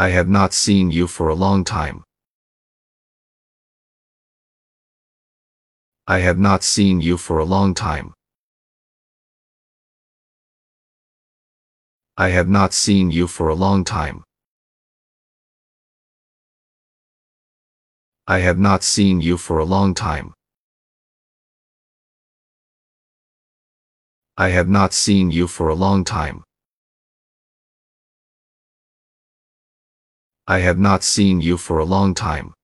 I have not seen you for a long time. I have not seen you for a long time. I have not seen you for a long time. I have not seen you for a long time. I have not seen you for a long time. I have not seen you for a long time.